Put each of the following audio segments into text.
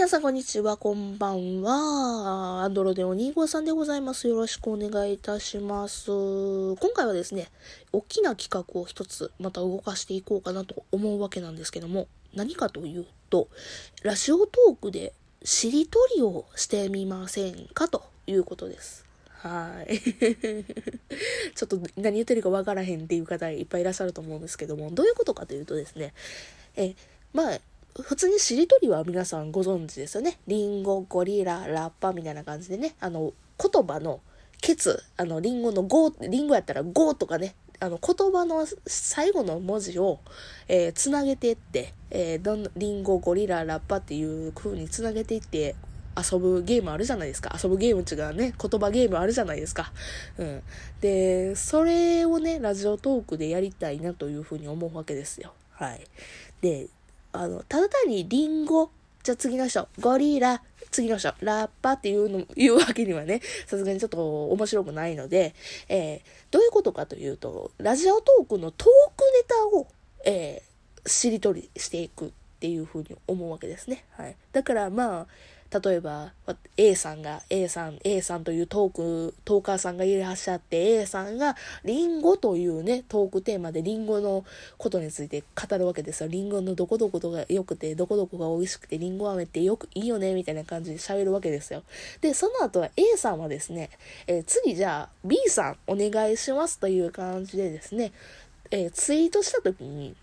皆さん、こんにちは。こんばんは。アンドロデオ2号さんでございます。よろしくお願いいたします。今回はですね、大きな企画を一つまた動かしていこうかなと思うわけなんですけども、何かというと、ラジオトークでしりとりをしてみませんかということです。はい。ちょっと何言ってるかわからへんっていう方いっぱいいらっしゃると思うんですけども、どういうことかというとですね、え、まあ、普通にしりとりは皆さんご存知ですよね。リンゴ、ゴリラ、ラッパみたいな感じでね、あの、言葉のケツ、あの、リンゴのゴー、リンゴやったらゴーとかね、あの、言葉の最後の文字を、えーつなげていって、えーどんリンゴ、ゴリラ、ラッパっていう風につなげていって、遊ぶゲームあるじゃないですか。遊ぶゲームっていうね、言葉ゲームあるじゃないですか。うん。で、それをね、ラジオトークでやりたいなというふうに思うわけですよ。はい。で、あの、ただ単にリンゴ、じゃあ次の人、ゴリラ、次の人、ラッパっていうの、言うわけにはね、さすがにちょっと面白くないので、えーどういうことかというと、ラジオトークのトークネタを、えーしりとりしていくっていうふうに思うわけですね。はい。だからまあ、例えば、A さんが、A さん、A さんというトーク、トーカーさんがいらっしゃって、A さんが、リンゴというね、トークテーマでリンゴのことについて語るわけですよ。リンゴのどこどことが良くて、どこどこが美味しくて、リンゴ飴ってよくいいよね、みたいな感じで喋るわけですよ。で、その後は A さんはですね、えー次じゃあ B さんお願いしますという感じでですね、えーツイートした時に、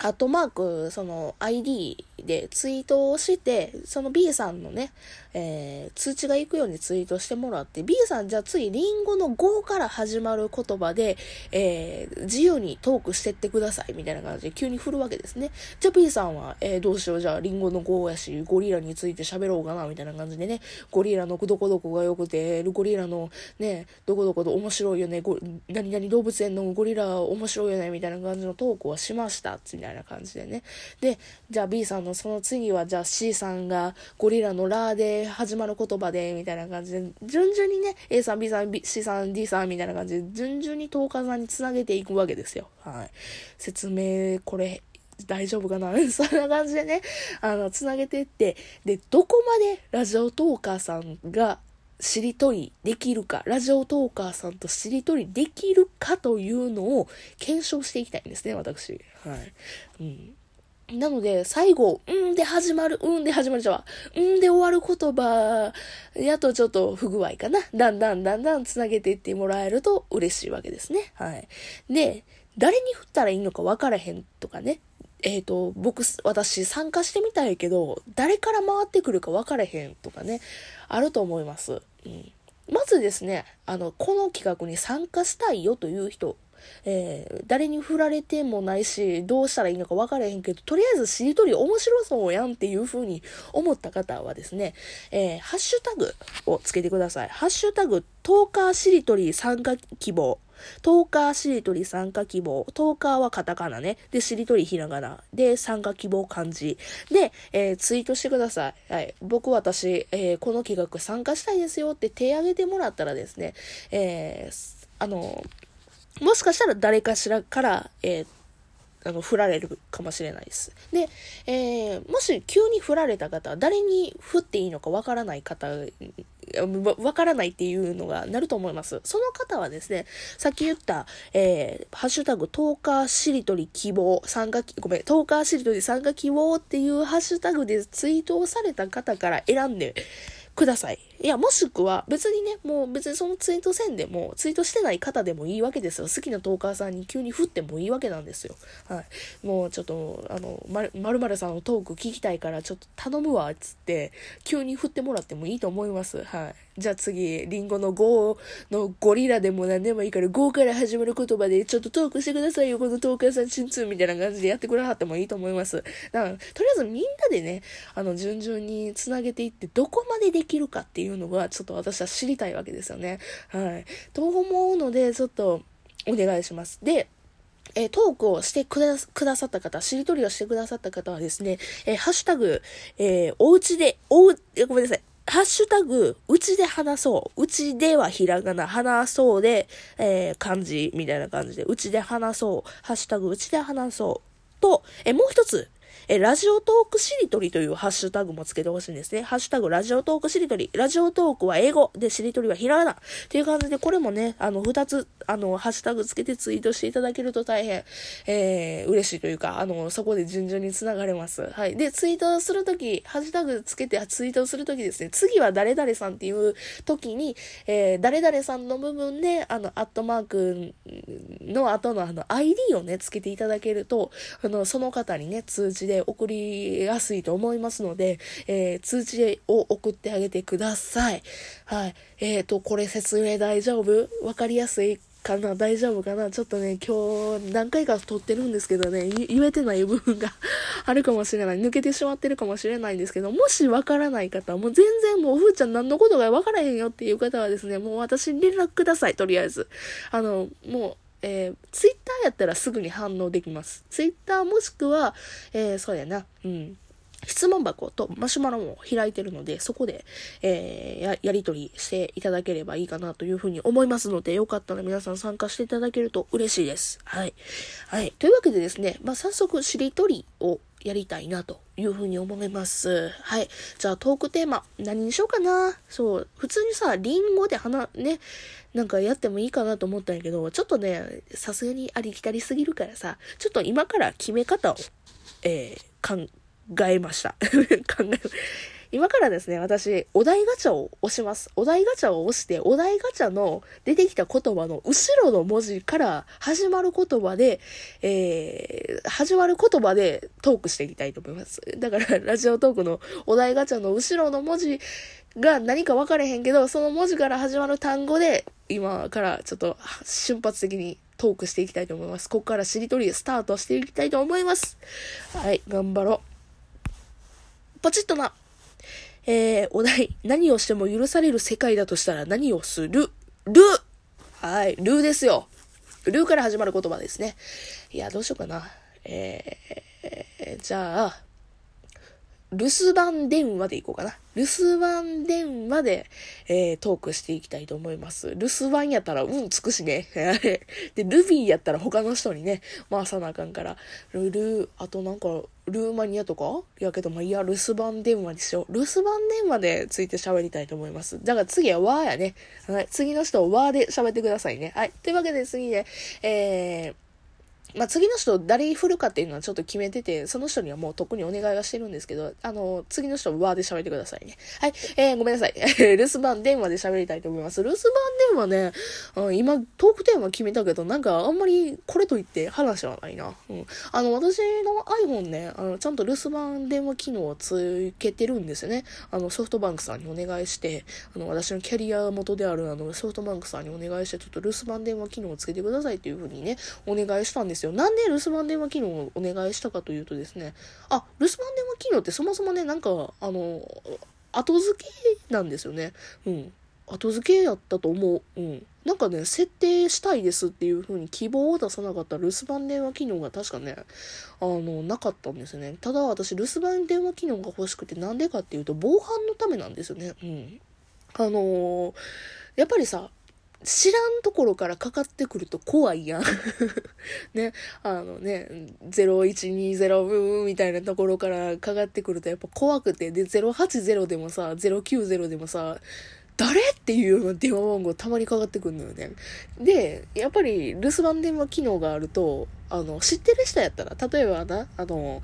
アットマーク、その ID でツイートをして、その B さんのね、えー通知が行くようにツイートしてもらって、B さんじゃあ次リンゴの5から始まる言葉で、えー自由にトークしてってくださいみたいな感じで急に振るわけですね。じゃあ B さんは、えーどうしよう、じゃあリンゴの5やし、ゴリラについて喋ろうかなみたいな感じでね、ゴリラのどこどこが良くて、ゴリラのね、どこどこで面白いよね、ご何々動物園のゴリラ面白いよね、みたいな感じのトークをしました、たいな感じでね。で、じゃあ B さんのその次は、じゃあ C さんがゴリラのラーで始まる言葉で、みたいな感じで、順々にね、A さん、B さん、B C さん、D さん、みたいな感じで、順々にトーカーさんにつなげていくわけですよ。はい。説明、これ、大丈夫かな？そんな感じでね、あの、つなげてって、で、どこまでラジオトーカーさんがしりとりできるか、ラジオトーカーさんとしりとりできるかというのを検証していきたいんですね、私。はい。うん。なので、最後、うんで始まる、うんで始まるじゃわ。うんで終わる言葉、やとちょっと不具合かな。だんだんだんだんつなげていってもらえると嬉しいわけですね。はい。で、誰に振ったらいいのか分からへんとかね。えっ、と、僕、私参加してみたいけど、誰から回ってくるか分からへんとかね、あると思います。うん。まずですね、あの、この企画に参加したいよという人、えー誰に振られてもないし、どうしたらいいのか分からへんけど、とりあえずしりとり面白そうやんっていう風に思った方はですね、えーハッシュタグをつけてください。ハッシュタグ、トーカーしりとり参加希望。トーカーしりとり参加希望。トーカーはカタカナね。で、しりとりひらがな。で、参加希望漢字。で、えーツイートしてください。はい。僕、私、えーこの企画参加したいですよって手挙げてもらったらですね、えーあの、もしかしたら誰かしらから、えーあの、振られるかもしれないです。で、えーもし急に振られた方、誰に振っていいのかわからない方、わからないっていうのがなると思います。その方はですね、さっき言った、えーハッシュタグ、トーカーしりとり希望、参加、ごめん、トーカーしりとり参加希望っていうハッシュタグでツイートをされた方から選んでください。いや、もしくは、別にね、もう別にそのツイートせんでも、ツイートしてない方でもいいわけですよ。好きなトーカーさんに急に振ってもいいわけなんですよ。はい。もうちょっと、あの、まるまるさんのトーク聞きたいから、ちょっと頼むわ、つって、急に振ってもらってもいいと思います。はい。じゃあ次、リンゴの5のゴリラでも何でもいいから、5から始まる言葉で、ちょっとトークしてくださいよ、このトーカーさんチンツーみたいな感じでやってくれはってもいいと思います。だから、とりあえずみんなでね、あの、順々につなげていって、どこまでできるかっていううのが、ちょっと私は知りたいわけですよね。はい。と思うので、ちょっと、お願いします。で、えトークをしてくだくださった方、しりとりをしてくださった方はですね、えハッシュタグ、えーおうちで、おう、ごめんなさい。ハッシュタグ、うちで話そう。うちではひらがな、話そうで、えー漢字みたいな感じで、うちで話そう。ハッシュタグ、うちで話そう。と、えもう一つ、え、ラジオトークしりとりというハッシュタグもつけてほしいんですね。ハッシュタグラジオトークしりとり。ラジオトークは英語でしりとりはひらがな。っていう感じで、これもね、あの、二つ、あの、ハッシュタグつけてツイートしていただけると大変、えー、嬉しいというか、あの、そこで順々に繋がれます。はい。で、ツイートするとき、ハッシュタグつけてツイートするときですね、次は誰々さんっていう時に、えー、誰々さんの部分で、あの、アットマークの後のあの、ID をね、つけていただけると、あの、その方にね、通知でで送りやすいと思いますので、えー、通知を送ってあげてください。はい。えっ、ー、と、これ説明大丈夫？わかりやすいかな？大丈夫かな？ちょっとね、今日何回か撮ってるんですけどね、言えてない部分が あるかもしれない。抜けてしまってるかもしれないんですけど、もしわからない方、もう全然もう、ふーちゃん何のことがわからへんよっていう方はですね、もう私に連絡ください、とりあえず。あの、もう、えー、ツイッターやったらすぐに反応できます。ツイッターもしくは、えー、そうやな、うん。質問箱とマシュマロも開いてるので、そこで、えー、や、やりとりしていただければいいかなというふうに思いますので、よかったら皆さん参加していただけると嬉しいです。はい。はい。というわけでですね、まあ、早速、しりとりをやりたいなというふうに思います。はい。じゃあトークテーマ、何にしようかな。そう。普通にさ、リンゴで花、ね、なんかやってもいいかなと思ったんやけど、ちょっとね、さすがにありきたりすぎるからさ、ちょっと今から決め方を、えー、考えました。考え、今からですね、私、お題ガチャを押します。お題ガチャを押して、お題ガチャの出てきた言葉の後ろの文字から始まる言葉で、えー、始まる言葉でトークしていきたいと思います。だから、ラジオトークのお題ガチャの後ろの文字が何か分かれへんけど、その文字から始まる単語で、今からちょっと瞬発的にトークしていきたいと思います。ここからしりとりスタートしていきたいと思います。はい、頑張ろう。ポチッとな。えー、お題、何をしても許される世界だとしたら何をする？ルはい、ルーですよ。ルーから始まる言葉ですね。いや、どうしようかな。えー、じゃあ、留守番電話でいこうかな。留守番電話で、えー、トークしていきたいと思います。留守番やったら、うん、つくしね。で、ルビーやったら他の人にね、回さなあかんから、ルルー、あとなんか、ルーマニアとか？いやけど、まあ、いや、留守番電話にしよう。留守番電話でついて喋りたいと思います。だから次はわーやね。はい。次の人はわーで喋ってくださいね。はい。というわけで次ね、えー、まあ、次の人誰に振るかっていうのはちょっと決めてて、その人にはもう特にお願いはしてるんですけど、あの、次の人はワーで喋ってくださいね。はい、えー、ごめんなさい。留守番電話で喋りたいと思います。留守番電話ね、うん、今、トークテーマ決めたけど、なんかあんまりこれといって話はないな。うん。あの、私の iPhone ね、あの、ちゃんと留守番電話機能をつけてるんですよね。あの、ソフトバンクさんにお願いして、あの、私のキャリア元であるあの、ソフトバンクさんにお願いして、ちょっと留守番電話機能をつけてくださいっていうふうにね、お願いしたんですよ。なんで留守番番電話機能をお願いしたかというとですね、あ、留守番電話機能ってそもそもね、なんか、あの、後付けなんですよね。うん。後付けやったと思う。うん。なんかね、設定したいですっていう風に希望を出さなかった留守番電話機能が確かね、あの、なかったんですよね。ただ私、留守番電話機能が欲しくてなんでかっていうと、防犯のためなんですよね。うん。あのー、やっぱりさ、知らんところからかかってくると怖いやん。ね、あのね、0120ブーみたいなところからかかってくるとやっぱ怖くて、で、080でもさ、090でもさ、誰？っていうような電話番号たまにかかってくるのよね。で、やっぱり留守番電話機能があると、あの、知ってる人やったら、例えばな、あの、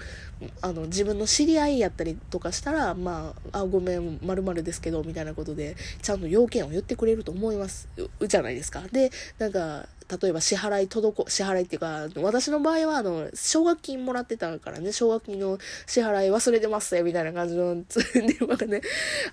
あの、自分の知り合いやったりとかしたら、まあ、あ、ごめん、まるですけど、みたいなことで、ちゃんと要件を言ってくれると思います。じゃないですか。で、なんか、例えば支払い届こ、支払いっていうか、私の場合は、あの、奨学金もらってたからね、奨学金の支払い忘れてますよ、みたいな感じの 電話がね、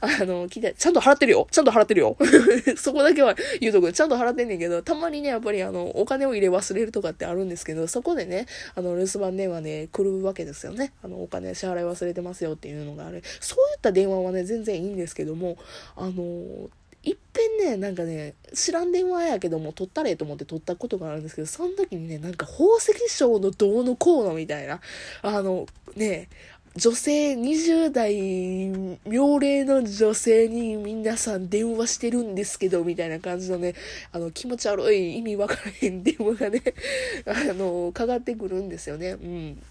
あの、聞いて、ちゃんと払ってるよちゃんと払ってるよ そこだけは言うとく。ちゃんと払ってんねんけど、たまにね、やっぱりあの、お金を入れ忘れるとかってあるんですけど、そこでね、あの、留守番電話で来るわけですよね。あの、お金支払い忘れてますよっていうのがある。そういった電話はね、全然いいんですけども、あの、いっぺんね、なんかね、知らん電話やけども、取ったれと思って取ったことがあるんですけど、その時にね、なんか宝石商のどうのこうのみたいな、あの、ね、女性20代、妙齢の女性に皆さん電話してるんですけど、みたいな感じのね、あの、気持ち悪い意味わからへん電話がね、あの、かかってくるんですよね。うん。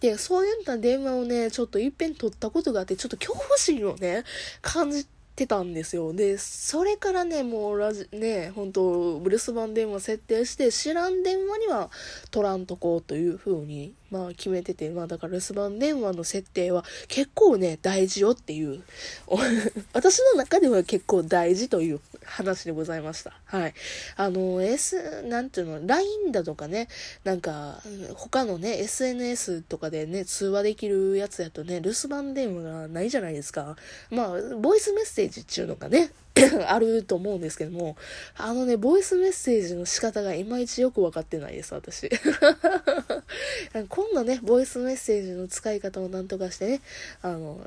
で、そういった電話をね、ちょっといっぺん取ったことがあって、ちょっと恐怖心をね、感じてたんですよ。で、それからね、もうラジ、ね、本当留守番電話設定して、知らん電話には取らんとこうというふうにまあ決めてて、まあだから留守番電話の設定は結構ね、大事よっていう、私の中では結構大事という話でございました。はい。あの、S、なんていうの、LINE だとかね、なんか、他のね、SNS とかでね、通話できるやつやとね、留守番電話がないじゃないですか。まあ、ボイスメッセージっていうのがね、あると思うんですけども、あのね、ボイスメッセージの仕方がいまいちよくわかってないです、私。今度ね、ボイスメッセージの使い方をなんとかしてね、あの、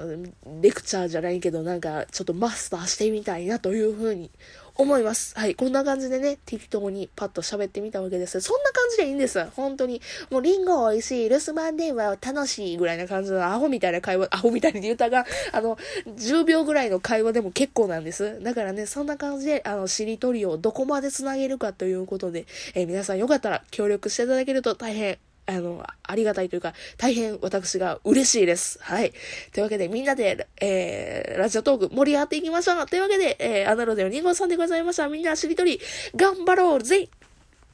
レクチャーじゃないけど、なんか、ちょっとマスターしてみたいなというふうに思います。はい。こんな感じでね、適当にパッと喋ってみたわけです。そんな感じでいいんです。本当に。もうリンゴ美味しい、留守番電話は楽しいぐらいな感じのアホみたいな会話、アホみたいに言うたが、あの、10秒ぐらいの会話でも結構なんです。だからね、そんな感じで、あの、しりとりをどこまで繋げるかということで、えー、皆さんよかったら協力していただけると大変あの、ありがたいというか、大変私が嬉しいです。はい。というわけで、みんなで、えー、ラジオトーク盛り上がっていきましょう。というわけで、えー、アナロデの2号さんでございました。みんなしりとり、頑張ろうぜ